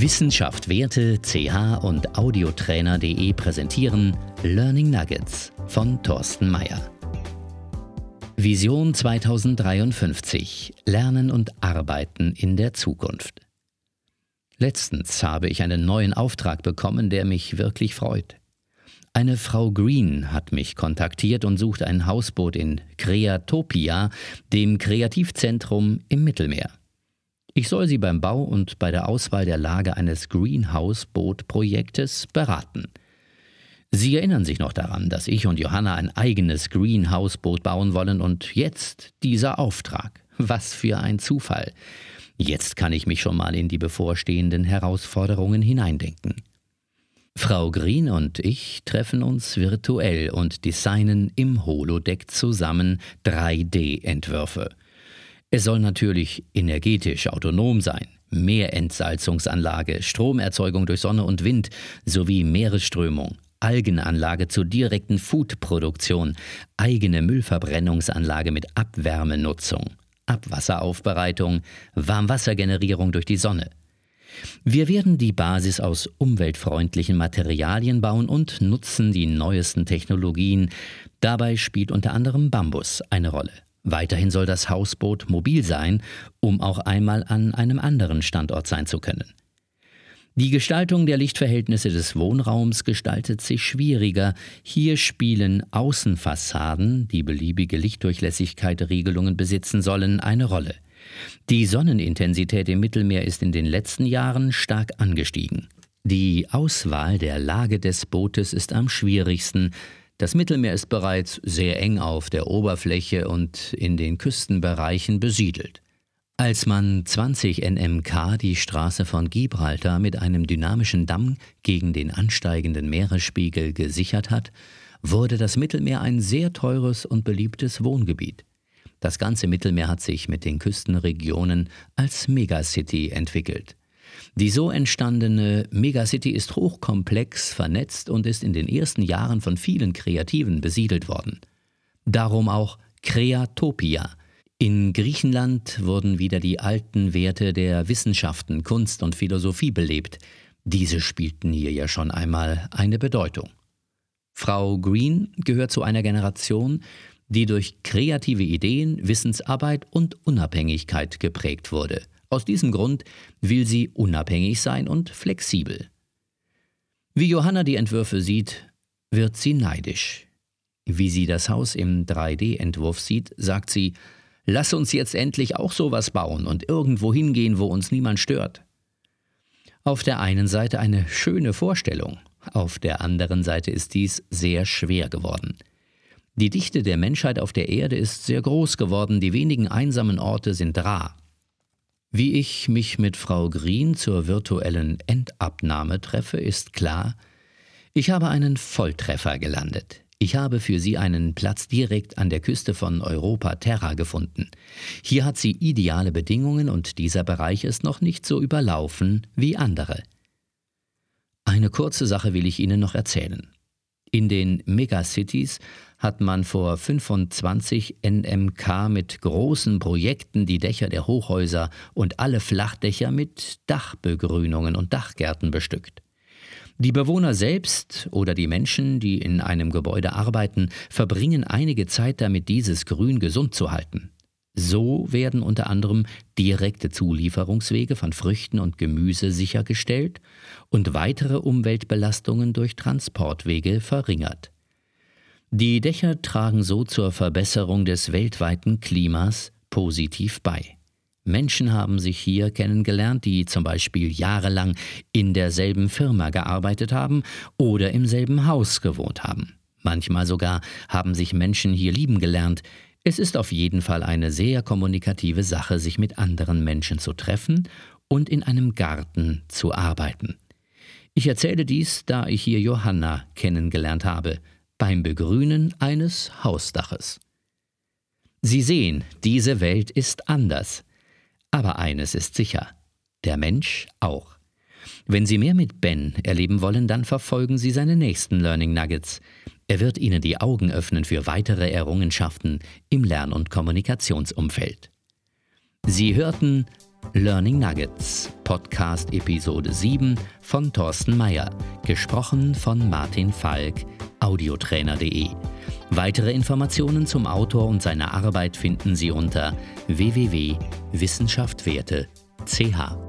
Wissenschaft Werte, CH und Audiotrainer.de präsentieren Learning Nuggets von Thorsten Mayer. Vision 2053 Lernen und Arbeiten in der Zukunft. Letztens habe ich einen neuen Auftrag bekommen, der mich wirklich freut. Eine Frau Green hat mich kontaktiert und sucht ein Hausboot in Creatopia, dem Kreativzentrum im Mittelmeer. Ich soll sie beim Bau und bei der Auswahl der Lage eines Greenhouse-Boot-Projektes beraten. Sie erinnern sich noch daran, dass ich und Johanna ein eigenes Greenhouse-Boot bauen wollen und jetzt dieser Auftrag. Was für ein Zufall. Jetzt kann ich mich schon mal in die bevorstehenden Herausforderungen hineindenken. Frau Green und ich treffen uns virtuell und designen im Holodeck zusammen 3D-Entwürfe. Es soll natürlich energetisch autonom sein. Meerentsalzungsanlage, Stromerzeugung durch Sonne und Wind sowie Meeresströmung, Algenanlage zur direkten Foodproduktion, eigene Müllverbrennungsanlage mit Abwärmenutzung, Abwasseraufbereitung, Warmwassergenerierung durch die Sonne. Wir werden die Basis aus umweltfreundlichen Materialien bauen und nutzen die neuesten Technologien. Dabei spielt unter anderem Bambus eine Rolle. Weiterhin soll das Hausboot mobil sein, um auch einmal an einem anderen Standort sein zu können. Die Gestaltung der Lichtverhältnisse des Wohnraums gestaltet sich schwieriger. Hier spielen Außenfassaden, die beliebige Lichtdurchlässigkeit Regelungen besitzen sollen, eine Rolle. Die Sonnenintensität im Mittelmeer ist in den letzten Jahren stark angestiegen. Die Auswahl der Lage des Bootes ist am schwierigsten, das Mittelmeer ist bereits sehr eng auf der Oberfläche und in den Küstenbereichen besiedelt. Als man 20 NMK die Straße von Gibraltar mit einem dynamischen Damm gegen den ansteigenden Meeresspiegel gesichert hat, wurde das Mittelmeer ein sehr teures und beliebtes Wohngebiet. Das ganze Mittelmeer hat sich mit den Küstenregionen als Megacity entwickelt. Die so entstandene Megacity ist hochkomplex vernetzt und ist in den ersten Jahren von vielen Kreativen besiedelt worden. Darum auch Kreatopia. In Griechenland wurden wieder die alten Werte der Wissenschaften, Kunst und Philosophie belebt. Diese spielten hier ja schon einmal eine Bedeutung. Frau Green gehört zu einer Generation, die durch kreative Ideen, Wissensarbeit und Unabhängigkeit geprägt wurde – aus diesem Grund will sie unabhängig sein und flexibel. Wie Johanna die Entwürfe sieht, wird sie neidisch. Wie sie das Haus im 3D-Entwurf sieht, sagt sie, lass uns jetzt endlich auch sowas bauen und irgendwo hingehen, wo uns niemand stört. Auf der einen Seite eine schöne Vorstellung, auf der anderen Seite ist dies sehr schwer geworden. Die Dichte der Menschheit auf der Erde ist sehr groß geworden, die wenigen einsamen Orte sind rar. Wie ich mich mit Frau Green zur virtuellen Endabnahme treffe, ist klar, ich habe einen Volltreffer gelandet. Ich habe für sie einen Platz direkt an der Küste von Europa Terra gefunden. Hier hat sie ideale Bedingungen und dieser Bereich ist noch nicht so überlaufen wie andere. Eine kurze Sache will ich Ihnen noch erzählen. In den Megacities hat man vor 25 NMK mit großen Projekten die Dächer der Hochhäuser und alle Flachdächer mit Dachbegrünungen und Dachgärten bestückt. Die Bewohner selbst oder die Menschen, die in einem Gebäude arbeiten, verbringen einige Zeit damit, dieses Grün gesund zu halten. So werden unter anderem direkte Zulieferungswege von Früchten und Gemüse sichergestellt und weitere Umweltbelastungen durch Transportwege verringert. Die Dächer tragen so zur Verbesserung des weltweiten Klimas positiv bei. Menschen haben sich hier kennengelernt, die zum Beispiel jahrelang in derselben Firma gearbeitet haben oder im selben Haus gewohnt haben. Manchmal sogar haben sich Menschen hier lieben gelernt. Es ist auf jeden Fall eine sehr kommunikative Sache, sich mit anderen Menschen zu treffen und in einem Garten zu arbeiten. Ich erzähle dies, da ich hier Johanna kennengelernt habe beim Begrünen eines Hausdaches. Sie sehen, diese Welt ist anders. Aber eines ist sicher, der Mensch auch. Wenn Sie mehr mit Ben erleben wollen, dann verfolgen Sie seine nächsten Learning Nuggets. Er wird Ihnen die Augen öffnen für weitere Errungenschaften im Lern- und Kommunikationsumfeld. Sie hörten Learning Nuggets, Podcast Episode 7 von Thorsten Mayer, gesprochen von Martin Falk, audiotrainer.de. Weitere Informationen zum Autor und seiner Arbeit finden Sie unter www.wissenschaftwerte.ch.